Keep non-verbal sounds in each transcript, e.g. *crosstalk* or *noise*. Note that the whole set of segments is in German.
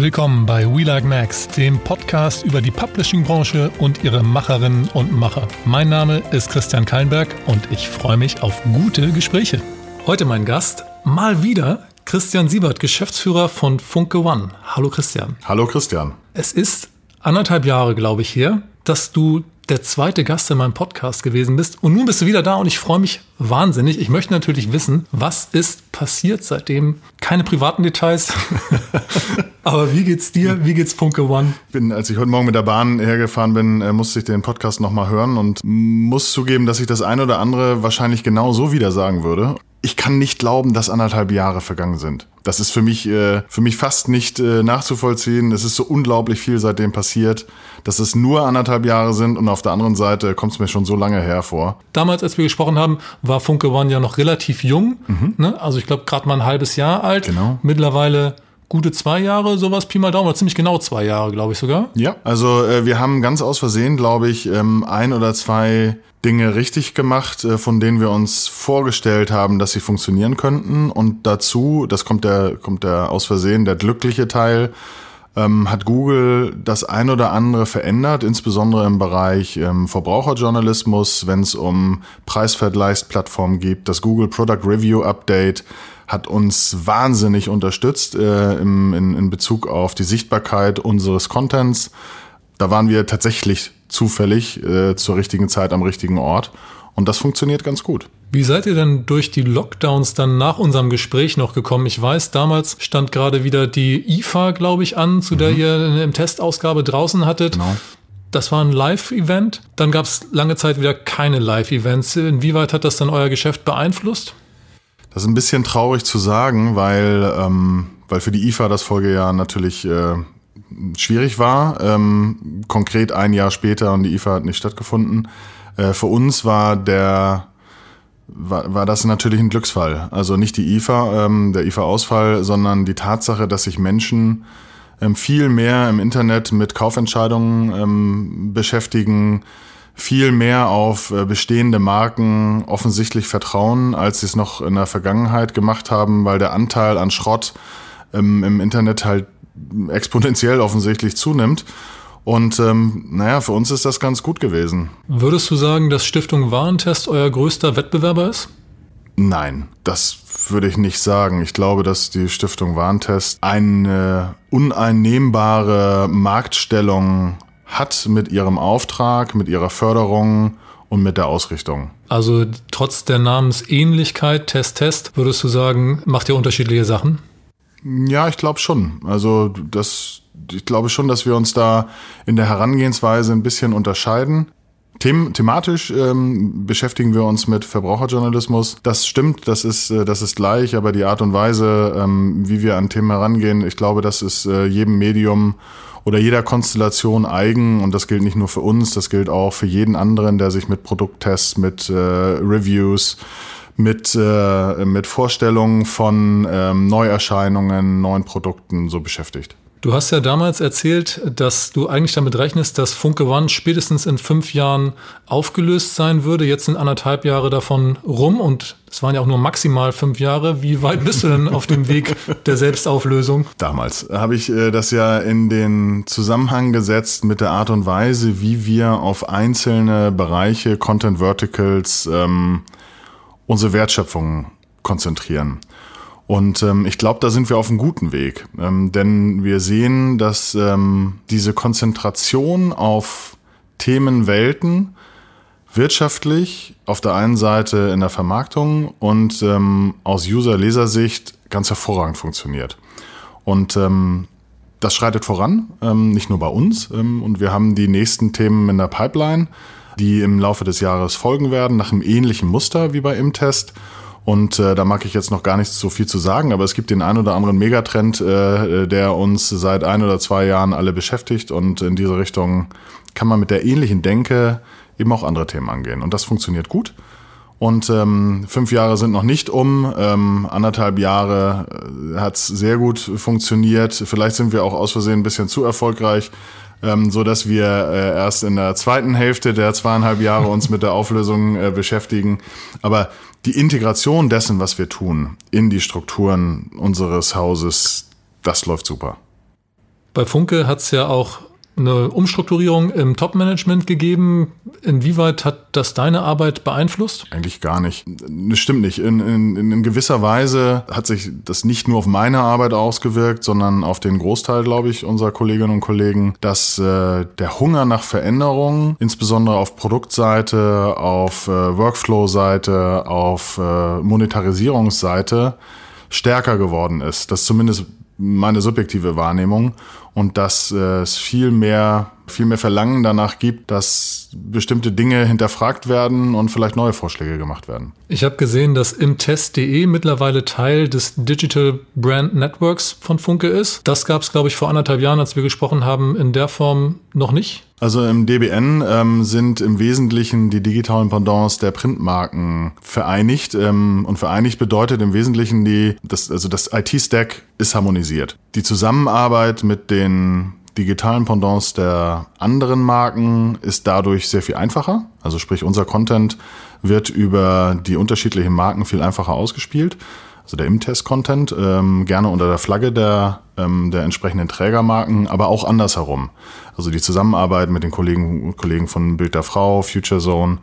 Willkommen bei We Like Max, dem Podcast über die Publishing-Branche und ihre Macherinnen und Macher. Mein Name ist Christian Kallenberg und ich freue mich auf gute Gespräche. Heute mein Gast, mal wieder Christian Siebert, Geschäftsführer von Funke One. Hallo Christian. Hallo Christian. Es ist anderthalb Jahre, glaube ich, her, dass du der zweite Gast in meinem Podcast gewesen bist. Und nun bist du wieder da und ich freue mich wahnsinnig. Ich möchte natürlich wissen, was ist passiert seitdem? Keine privaten Details. *laughs* Aber wie geht's dir? Wie geht's Funke One? Bin, als ich heute Morgen mit der Bahn hergefahren bin, äh, musste ich den Podcast nochmal hören und muss zugeben, dass ich das eine oder andere wahrscheinlich genau so wieder sagen würde ich kann nicht glauben, dass anderthalb Jahre vergangen sind. Das ist für mich, äh, für mich fast nicht äh, nachzuvollziehen. Es ist so unglaublich viel seitdem passiert, dass es nur anderthalb Jahre sind und auf der anderen Seite kommt es mir schon so lange hervor. Damals, als wir gesprochen haben, war Funke One ja noch relativ jung. Mhm. Ne? Also ich glaube gerade mal ein halbes Jahr alt. Genau. Mittlerweile gute zwei Jahre, sowas Pi mal Daumen, oder ziemlich genau zwei Jahre, glaube ich sogar. Ja, also äh, wir haben ganz aus Versehen, glaube ich, ähm, ein oder zwei Dinge richtig gemacht, äh, von denen wir uns vorgestellt haben, dass sie funktionieren könnten. Und dazu, das kommt der, kommt der aus Versehen, der glückliche Teil, ähm, hat Google das ein oder andere verändert, insbesondere im Bereich ähm, Verbraucherjournalismus, wenn es um Preisvergleichsplattformen geht. Das Google Product Review Update hat uns wahnsinnig unterstützt äh, im, in, in Bezug auf die Sichtbarkeit unseres Contents. Da waren wir tatsächlich zufällig äh, zur richtigen Zeit am richtigen Ort. Und das funktioniert ganz gut. Wie seid ihr denn durch die Lockdowns dann nach unserem Gespräch noch gekommen? Ich weiß, damals stand gerade wieder die IFA, glaube ich, an, zu der mhm. ihr eine Testausgabe draußen hattet. Genau. Das war ein Live-Event. Dann gab es lange Zeit wieder keine Live-Events. Inwieweit hat das dann euer Geschäft beeinflusst? Das ist ein bisschen traurig zu sagen, weil, ähm, weil für die IFA das Folgejahr natürlich äh, schwierig war. Ähm, konkret ein Jahr später und die IFA hat nicht stattgefunden. Äh, für uns war der war, war das natürlich ein Glücksfall. Also nicht die IFA, ähm, der IFA-Ausfall, sondern die Tatsache, dass sich Menschen ähm, viel mehr im Internet mit Kaufentscheidungen ähm, beschäftigen, viel mehr auf äh, bestehende Marken offensichtlich vertrauen, als sie es noch in der Vergangenheit gemacht haben, weil der Anteil an Schrott ähm, im Internet halt exponentiell offensichtlich zunimmt. Und ähm, naja, für uns ist das ganz gut gewesen. Würdest du sagen, dass Stiftung Warentest euer größter Wettbewerber ist? Nein, das würde ich nicht sagen. Ich glaube, dass die Stiftung Warentest eine uneinnehmbare Marktstellung hat mit ihrem Auftrag, mit ihrer Förderung und mit der Ausrichtung. Also trotz der Namensähnlichkeit Test Test, würdest du sagen, macht ihr unterschiedliche Sachen? Ja, ich glaube schon. Also das, ich glaube schon, dass wir uns da in der Herangehensweise ein bisschen unterscheiden. Them thematisch ähm, beschäftigen wir uns mit Verbraucherjournalismus. Das stimmt, das ist, äh, das ist gleich, aber die Art und Weise, ähm, wie wir an Themen herangehen, ich glaube, das ist äh, jedem Medium oder jeder Konstellation eigen und das gilt nicht nur für uns, das gilt auch für jeden anderen, der sich mit Produkttests, mit äh, Reviews, mit, äh, mit Vorstellungen von ähm, Neuerscheinungen, neuen Produkten so beschäftigt. Du hast ja damals erzählt, dass du eigentlich damit rechnest, dass Funke One spätestens in fünf Jahren aufgelöst sein würde. Jetzt sind anderthalb Jahre davon rum und es waren ja auch nur maximal fünf Jahre. Wie weit bist du denn auf dem Weg der Selbstauflösung? Damals habe ich äh, das ja in den Zusammenhang gesetzt mit der Art und Weise, wie wir auf einzelne Bereiche, Content Verticals, ähm, unsere Wertschöpfung konzentrieren. Und ähm, ich glaube, da sind wir auf einem guten Weg. Ähm, denn wir sehen, dass ähm, diese Konzentration auf Themenwelten wirtschaftlich auf der einen Seite in der Vermarktung und ähm, aus User-Leser-Sicht ganz hervorragend funktioniert. Und ähm, das schreitet voran, ähm, nicht nur bei uns. Ähm, und wir haben die nächsten Themen in der Pipeline die im Laufe des Jahres folgen werden, nach einem ähnlichen Muster wie bei Imtest. Und äh, da mag ich jetzt noch gar nicht so viel zu sagen, aber es gibt den einen oder anderen Megatrend, äh, der uns seit ein oder zwei Jahren alle beschäftigt. Und in diese Richtung kann man mit der ähnlichen Denke eben auch andere Themen angehen. Und das funktioniert gut. Und ähm, fünf Jahre sind noch nicht um. Ähm, anderthalb Jahre äh, hat es sehr gut funktioniert. Vielleicht sind wir auch aus Versehen ein bisschen zu erfolgreich ähm, so dass wir äh, erst in der zweiten Hälfte der zweieinhalb Jahre uns mit der Auflösung äh, beschäftigen. Aber die Integration dessen, was wir tun, in die Strukturen unseres Hauses, das läuft super. Bei Funke hat es ja auch eine Umstrukturierung im Top-Management gegeben. Inwieweit hat das deine Arbeit beeinflusst? Eigentlich gar nicht. Das stimmt nicht. In, in, in gewisser Weise hat sich das nicht nur auf meine Arbeit ausgewirkt, sondern auf den Großteil, glaube ich, unserer Kolleginnen und Kollegen, dass äh, der Hunger nach Veränderungen, insbesondere auf Produktseite, auf äh, Workflow-Seite, auf äh, Monetarisierungsseite, stärker geworden ist. Das zumindest meine subjektive Wahrnehmung und dass äh, es viel mehr, viel mehr Verlangen danach gibt, dass bestimmte Dinge hinterfragt werden und vielleicht neue Vorschläge gemacht werden. Ich habe gesehen, dass im Test.de mittlerweile Teil des Digital Brand Networks von Funke ist. Das gab es, glaube ich, vor anderthalb Jahren, als wir gesprochen haben, in der Form noch nicht. Also im DBN ähm, sind im Wesentlichen die digitalen Pendants der Printmarken vereinigt. Ähm, und vereinigt bedeutet im Wesentlichen die, das, also das IT-Stack ist harmonisiert. Die Zusammenarbeit mit den digitalen Pendants der anderen Marken ist dadurch sehr viel einfacher. Also sprich, unser Content wird über die unterschiedlichen Marken viel einfacher ausgespielt also der Im-Test-Content, ähm, gerne unter der Flagge der, ähm, der entsprechenden Trägermarken, aber auch andersherum. Also die Zusammenarbeit mit den Kollegen Kollegen von Bild der Frau, Future Zone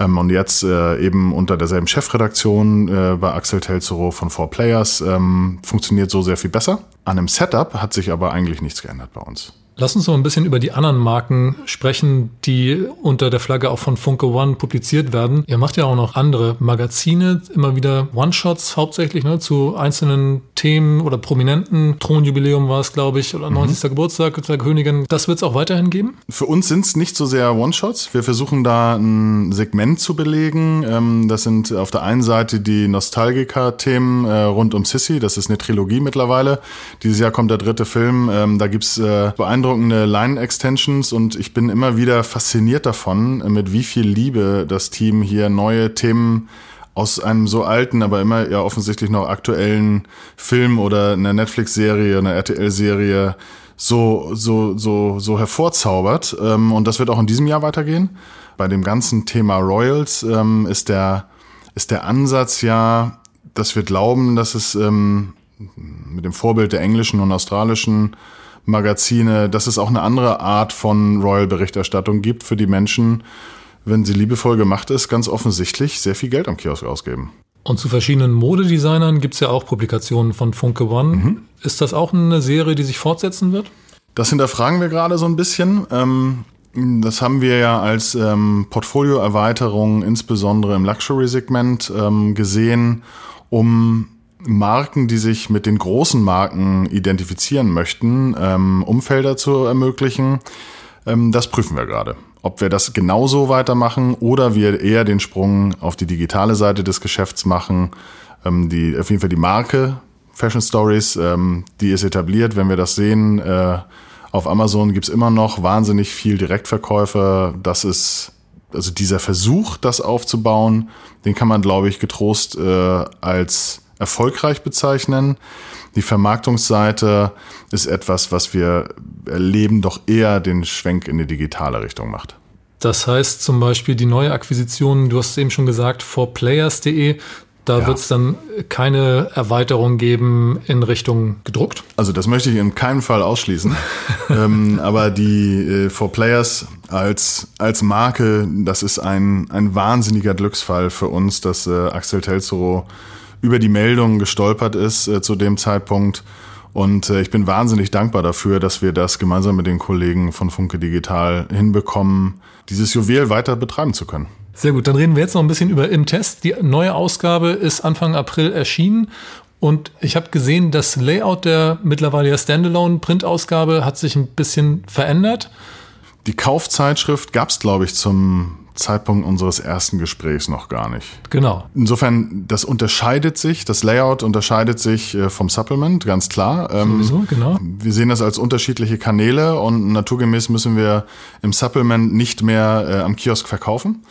ähm, und jetzt äh, eben unter derselben Chefredaktion äh, bei Axel Telzero von Four Players ähm, funktioniert so sehr viel besser. An dem Setup hat sich aber eigentlich nichts geändert bei uns. Lass uns noch ein bisschen über die anderen Marken sprechen, die unter der Flagge auch von Funke One publiziert werden. Ihr macht ja auch noch andere Magazine, immer wieder One-Shots hauptsächlich ne, zu einzelnen Themen oder Prominenten. Thronjubiläum war es, glaube ich, oder 90. Mhm. Geburtstag der Königin. Das wird es auch weiterhin geben? Für uns sind es nicht so sehr One-Shots. Wir versuchen da ein Segment zu belegen. Ähm, das sind auf der einen Seite die Nostalgiker-Themen äh, rund um Sissy. Das ist eine Trilogie mittlerweile. Dieses Jahr kommt der dritte Film. Ähm, da gibt es äh, beeindruckende beeindruckende Line-Extensions und ich bin immer wieder fasziniert davon, mit wie viel Liebe das Team hier neue Themen aus einem so alten, aber immer ja offensichtlich noch aktuellen Film oder einer Netflix-Serie, einer RTL-Serie so, so, so, so hervorzaubert. Ähm, und das wird auch in diesem Jahr weitergehen. Bei dem ganzen Thema Royals ähm, ist der, ist der Ansatz ja, dass wir glauben, dass es ähm, mit dem Vorbild der englischen und australischen Magazine, dass es auch eine andere Art von Royal-Berichterstattung gibt für die Menschen, wenn sie liebevoll gemacht ist, ganz offensichtlich sehr viel Geld am Kiosk ausgeben. Und zu verschiedenen Modedesignern gibt es ja auch Publikationen von Funke One. Mhm. Ist das auch eine Serie, die sich fortsetzen wird? Das hinterfragen wir gerade so ein bisschen. Ähm, das haben wir ja als ähm, Portfolioerweiterung insbesondere im Luxury-Segment ähm, gesehen, um Marken, die sich mit den großen Marken identifizieren möchten, ähm, Umfelder zu ermöglichen. Ähm, das prüfen wir gerade. Ob wir das genauso weitermachen oder wir eher den Sprung auf die digitale Seite des Geschäfts machen. Ähm, die, auf jeden Fall die Marke Fashion Stories, ähm, die ist etabliert. Wenn wir das sehen, äh, auf Amazon gibt's immer noch wahnsinnig viel Direktverkäufe. Das ist also dieser Versuch, das aufzubauen, den kann man, glaube ich, getrost äh, als erfolgreich bezeichnen. Die Vermarktungsseite ist etwas, was wir erleben, doch eher den Schwenk in die digitale Richtung macht. Das heißt zum Beispiel die neue Akquisition, du hast es eben schon gesagt, forplayers.de, da ja. wird es dann keine Erweiterung geben in Richtung gedruckt? Also das möchte ich in keinem Fall ausschließen. *laughs* ähm, aber die äh, For Players als, als Marke, das ist ein, ein wahnsinniger Glücksfall für uns, dass äh, Axel Telzero über die Meldung gestolpert ist äh, zu dem Zeitpunkt. Und äh, ich bin wahnsinnig dankbar dafür, dass wir das gemeinsam mit den Kollegen von Funke Digital hinbekommen, dieses Juwel weiter betreiben zu können. Sehr gut, dann reden wir jetzt noch ein bisschen über Im Test. Die neue Ausgabe ist Anfang April erschienen und ich habe gesehen, das Layout der mittlerweile Standalone-Printausgabe hat sich ein bisschen verändert. Die Kaufzeitschrift gab es, glaube ich, zum Zeitpunkt unseres ersten Gesprächs noch gar nicht. Genau. Insofern, das unterscheidet sich, das Layout unterscheidet sich äh, vom Supplement, ganz klar. Ähm, Sowieso, genau. Wir sehen das als unterschiedliche Kanäle und naturgemäß müssen wir im Supplement nicht mehr äh, am Kiosk verkaufen.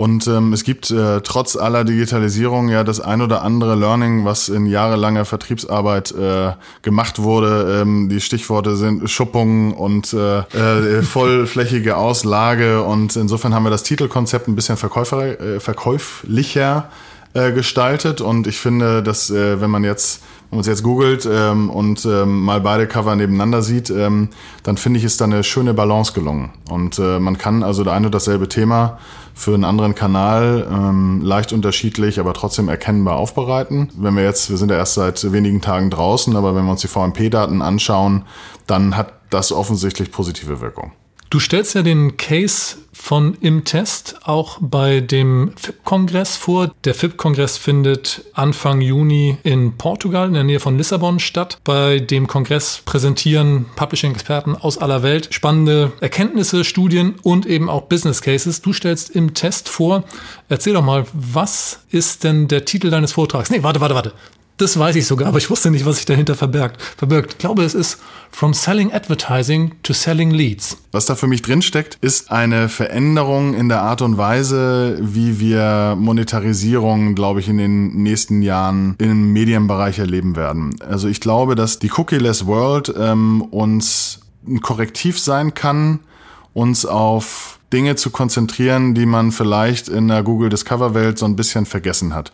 Und ähm, es gibt äh, trotz aller Digitalisierung ja das ein oder andere Learning, was in jahrelanger Vertriebsarbeit äh, gemacht wurde. Ähm, die Stichworte sind Schuppung und äh, äh, *laughs* vollflächige Auslage. Und insofern haben wir das Titelkonzept ein bisschen verkäufer, äh, verkäuflicher äh, gestaltet. Und ich finde, dass wenn man jetzt wenn man es jetzt googelt ähm, und ähm, mal beide Cover nebeneinander sieht, ähm, dann finde ich, ist da eine schöne Balance gelungen. Und äh, man kann also ein und dasselbe Thema für einen anderen Kanal ähm, leicht unterschiedlich, aber trotzdem erkennbar aufbereiten. Wenn wir jetzt, wir sind ja erst seit wenigen Tagen draußen, aber wenn wir uns die VMP-Daten anschauen, dann hat das offensichtlich positive Wirkung. Du stellst ja den Case von im Test auch bei dem FIP-Kongress vor. Der FIP-Kongress findet Anfang Juni in Portugal in der Nähe von Lissabon statt. Bei dem Kongress präsentieren Publishing-Experten aus aller Welt spannende Erkenntnisse, Studien und eben auch Business Cases. Du stellst im Test vor. Erzähl doch mal, was ist denn der Titel deines Vortrags? Nee, warte, warte, warte. Das weiß ich sogar, aber ich wusste nicht, was sich dahinter verbirgt. verbirgt. Ich glaube, es ist From Selling Advertising to Selling Leads. Was da für mich drinsteckt, ist eine Veränderung in der Art und Weise, wie wir Monetarisierung, glaube ich, in den nächsten Jahren im Medienbereich erleben werden. Also ich glaube, dass die Cookie-less World ähm, uns ein Korrektiv sein kann, uns auf Dinge zu konzentrieren, die man vielleicht in der Google Discover Welt so ein bisschen vergessen hat.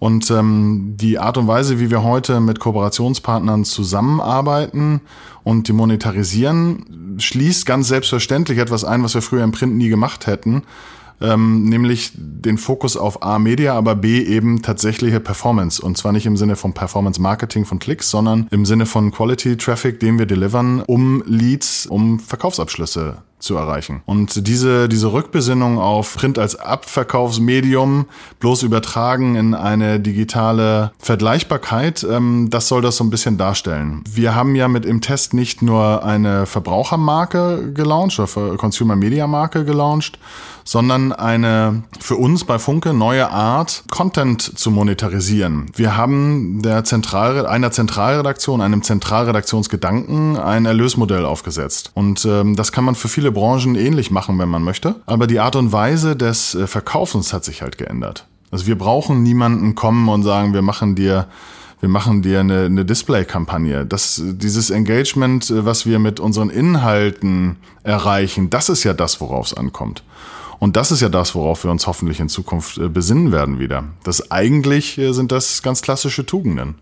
Und ähm, die Art und Weise, wie wir heute mit Kooperationspartnern zusammenarbeiten und die monetarisieren, schließt ganz selbstverständlich etwas ein, was wir früher im Print nie gemacht hätten. Ähm, nämlich den Fokus auf A Media, aber B eben tatsächliche Performance. Und zwar nicht im Sinne von Performance Marketing von Klicks, sondern im Sinne von Quality Traffic, den wir delivern, um Leads, um Verkaufsabschlüsse zu erreichen. Und diese, diese Rückbesinnung auf Print als Abverkaufsmedium bloß übertragen in eine digitale Vergleichbarkeit, ähm, das soll das so ein bisschen darstellen. Wir haben ja mit im Test nicht nur eine Verbrauchermarke gelauncht oder Consumer Media Marke gelauncht, sondern eine für uns bei Funke neue Art, Content zu monetarisieren. Wir haben der Zentral, einer Zentralredaktion, einem Zentralredaktionsgedanken ein Erlösmodell aufgesetzt. Und ähm, das kann man für viele Branchen ähnlich machen, wenn man möchte. Aber die Art und Weise des äh, Verkaufens hat sich halt geändert. Also wir brauchen niemanden kommen und sagen, wir machen dir wir machen dir eine, eine Display-Kampagne. Das, dieses Engagement, äh, was wir mit unseren Inhalten erreichen, das ist ja das, worauf es ankommt. Und das ist ja das, worauf wir uns hoffentlich in Zukunft äh, besinnen werden wieder. Das eigentlich sind das ganz klassische Tugenden.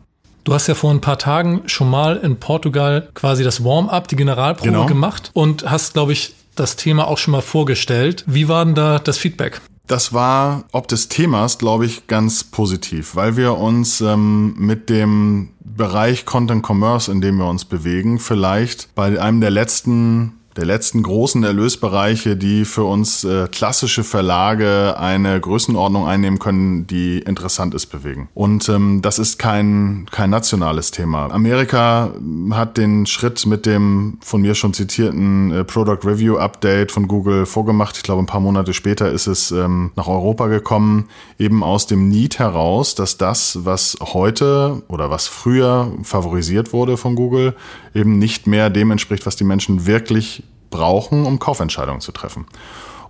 Du hast ja vor ein paar Tagen schon mal in Portugal quasi das Warm-up, die Generalprobe genau. gemacht und hast, glaube ich, das Thema auch schon mal vorgestellt. Wie war denn da das Feedback? Das war ob des Themas, glaube ich, ganz positiv, weil wir uns ähm, mit dem Bereich Content Commerce, in dem wir uns bewegen, vielleicht bei einem der letzten der letzten großen Erlösbereiche, die für uns äh, klassische Verlage eine Größenordnung einnehmen können, die interessant ist, bewegen. Und ähm, das ist kein, kein nationales Thema. Amerika hat den Schritt mit dem von mir schon zitierten äh, Product Review Update von Google vorgemacht. Ich glaube, ein paar Monate später ist es ähm, nach Europa gekommen, eben aus dem Need heraus, dass das, was heute oder was früher favorisiert wurde von Google, eben nicht mehr dem entspricht, was die Menschen wirklich brauchen, um Kaufentscheidungen zu treffen.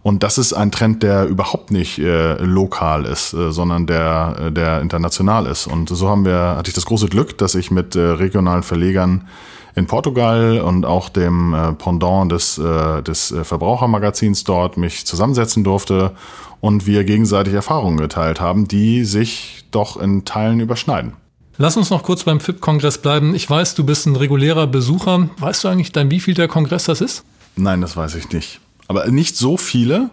Und das ist ein Trend, der überhaupt nicht äh, lokal ist, äh, sondern der, äh, der international ist. Und so haben wir, hatte ich das große Glück, dass ich mit äh, regionalen Verlegern in Portugal und auch dem äh, Pendant des, äh, des Verbrauchermagazins dort mich zusammensetzen durfte und wir gegenseitig Erfahrungen geteilt haben, die sich doch in Teilen überschneiden. Lass uns noch kurz beim FIP-Kongress bleiben. Ich weiß, du bist ein regulärer Besucher. Weißt du eigentlich wie viel der Kongress das ist? Nein, das weiß ich nicht. Aber nicht so viele.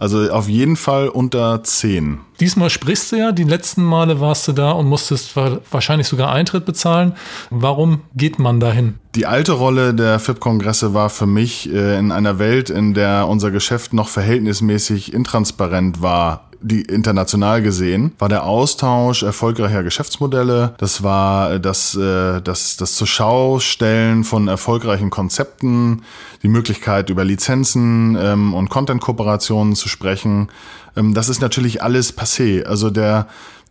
Also auf jeden Fall unter zehn. Diesmal sprichst du ja, die letzten Male warst du da und musstest wahrscheinlich sogar Eintritt bezahlen. Warum geht man dahin? Die alte Rolle der FIP-Kongresse war für mich äh, in einer Welt, in der unser Geschäft noch verhältnismäßig intransparent war, die international gesehen, war der Austausch erfolgreicher Geschäftsmodelle. Das war äh, das, äh, das, das zur Schaustellen von erfolgreichen Konzepten, die Möglichkeit über Lizenzen ähm, und Content-Kooperationen zu sprechen. Ähm, das ist natürlich alles passé. Also der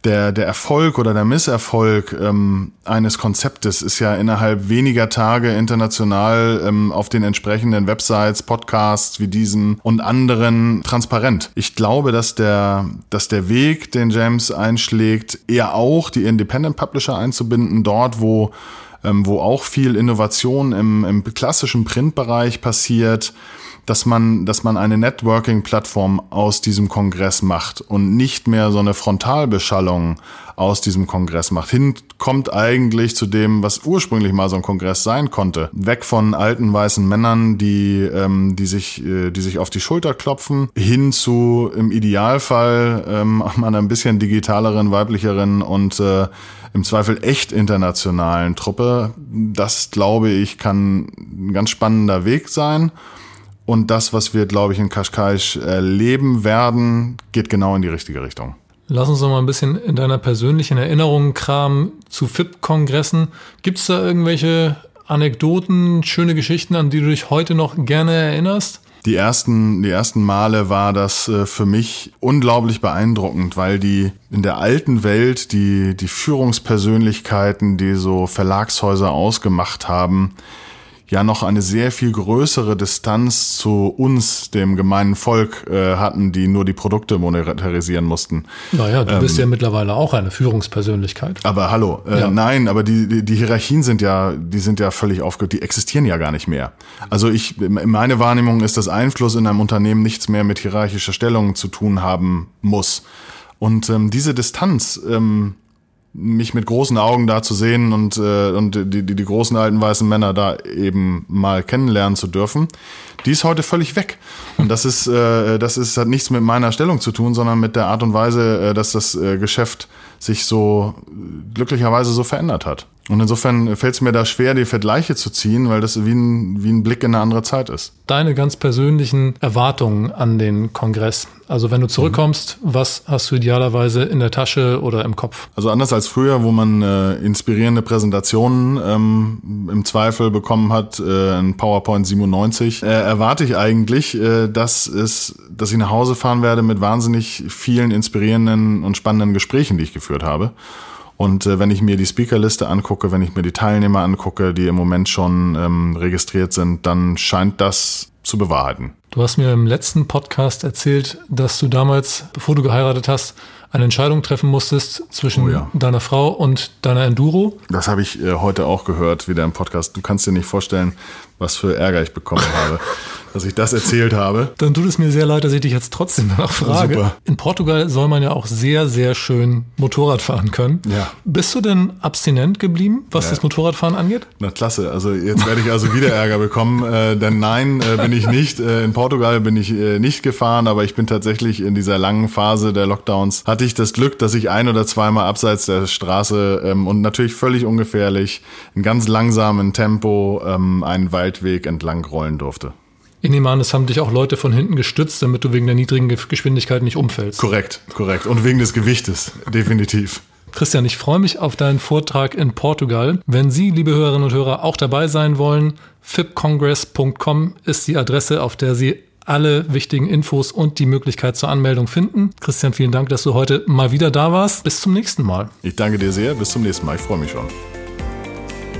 der, der Erfolg oder der Misserfolg ähm, eines Konzeptes ist ja innerhalb weniger Tage international ähm, auf den entsprechenden Websites, Podcasts wie diesen und anderen transparent. Ich glaube, dass der, dass der Weg, den James einschlägt, eher auch die Independent Publisher einzubinden, dort wo ähm, wo auch viel Innovation im, im klassischen Printbereich passiert, dass man, dass man eine Networking-Plattform aus diesem Kongress macht und nicht mehr so eine Frontalbeschallung aus diesem Kongress macht. Hinkommt eigentlich zu dem, was ursprünglich mal so ein Kongress sein konnte. Weg von alten weißen Männern, die, ähm, die, sich, äh, die sich auf die Schulter klopfen, hin zu im Idealfall ähm, *laughs* einer ein bisschen digitaleren, weiblicheren und äh, im Zweifel echt internationalen Truppe. Das, glaube ich, kann ein ganz spannender Weg sein. Und das, was wir, glaube ich, in Kaschkaisch erleben werden, geht genau in die richtige Richtung. Lass uns noch mal ein bisschen in deiner persönlichen Erinnerung kramen zu FIP-Kongressen. Gibt es da irgendwelche Anekdoten, schöne Geschichten, an die du dich heute noch gerne erinnerst? Die ersten, die ersten Male war das äh, für mich unglaublich beeindruckend, weil die in der alten Welt die, die Führungspersönlichkeiten, die so Verlagshäuser ausgemacht haben, ja noch eine sehr viel größere Distanz zu uns, dem gemeinen Volk, äh, hatten, die nur die Produkte monetarisieren mussten. Naja, du ähm, bist ja mittlerweile auch eine Führungspersönlichkeit. Aber hallo, äh, ja. nein, aber die, die, die Hierarchien sind ja, die sind ja völlig aufgehört, die existieren ja gar nicht mehr. Also ich, meine Wahrnehmung ist, dass Einfluss in einem Unternehmen nichts mehr mit hierarchischer Stellung zu tun haben muss. Und ähm, diese Distanz, ähm, mich mit großen Augen da zu sehen und, äh, und die, die, die großen alten weißen Männer da eben mal kennenlernen zu dürfen, die ist heute völlig weg. Und das ist, äh, das ist, hat nichts mit meiner Stellung zu tun, sondern mit der Art und Weise, äh, dass das äh, Geschäft sich so glücklicherweise so verändert hat. Und insofern fällt es mir da schwer, die Vergleiche zu ziehen, weil das wie ein, wie ein Blick in eine andere Zeit ist. Deine ganz persönlichen Erwartungen an den Kongress. Also wenn du zurückkommst, mhm. was hast du idealerweise in der Tasche oder im Kopf? Also anders als früher, wo man äh, inspirierende Präsentationen ähm, im Zweifel bekommen hat, äh, ein PowerPoint 97, äh, erwarte ich eigentlich, äh, dass es, dass ich nach Hause fahren werde mit wahnsinnig vielen inspirierenden und spannenden Gesprächen, die ich geführt habe. Und äh, wenn ich mir die Speakerliste angucke, wenn ich mir die Teilnehmer angucke, die im Moment schon ähm, registriert sind, dann scheint das zu bewahrheiten. Du hast mir im letzten Podcast erzählt, dass du damals, bevor du geheiratet hast, eine Entscheidung treffen musstest zwischen oh ja. deiner Frau und deiner Enduro. Das habe ich äh, heute auch gehört, wieder im Podcast. Du kannst dir nicht vorstellen, was für Ärger ich bekommen habe, *laughs* dass ich das erzählt habe. Dann tut es mir sehr leid, dass ich dich jetzt trotzdem danach frage. Super. In Portugal soll man ja auch sehr, sehr schön Motorrad fahren können. Ja. Bist du denn abstinent geblieben, was ja. das Motorradfahren angeht? Na klasse, also jetzt werde ich also wieder Ärger bekommen, äh, denn nein, äh, bin ich nicht. Äh, in Portugal bin ich äh, nicht gefahren, aber ich bin tatsächlich in dieser langen Phase der Lockdowns, hatte ich das Glück, dass ich ein oder zweimal abseits der Straße ähm, und natürlich völlig ungefährlich, in ganz langsamen Tempo ähm, einen Wald Waldweg entlang rollen durfte. Ich nehme an, es haben dich auch Leute von hinten gestützt, damit du wegen der niedrigen Geschwindigkeit nicht umfällst. Korrekt, korrekt. Und wegen des Gewichtes, *laughs* definitiv. Christian, ich freue mich auf deinen Vortrag in Portugal. Wenn Sie, liebe Hörerinnen und Hörer, auch dabei sein wollen, fipcongress.com ist die Adresse, auf der Sie alle wichtigen Infos und die Möglichkeit zur Anmeldung finden. Christian, vielen Dank, dass du heute mal wieder da warst. Bis zum nächsten Mal. Ich danke dir sehr. Bis zum nächsten Mal. Ich freue mich schon.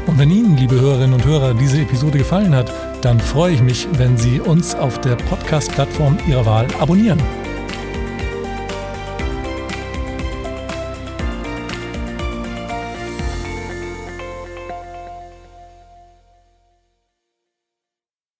Und wenn Ihnen, liebe Hörerinnen und Hörer, diese Episode gefallen hat, dann freue ich mich, wenn Sie uns auf der Podcast-Plattform Ihrer Wahl abonnieren.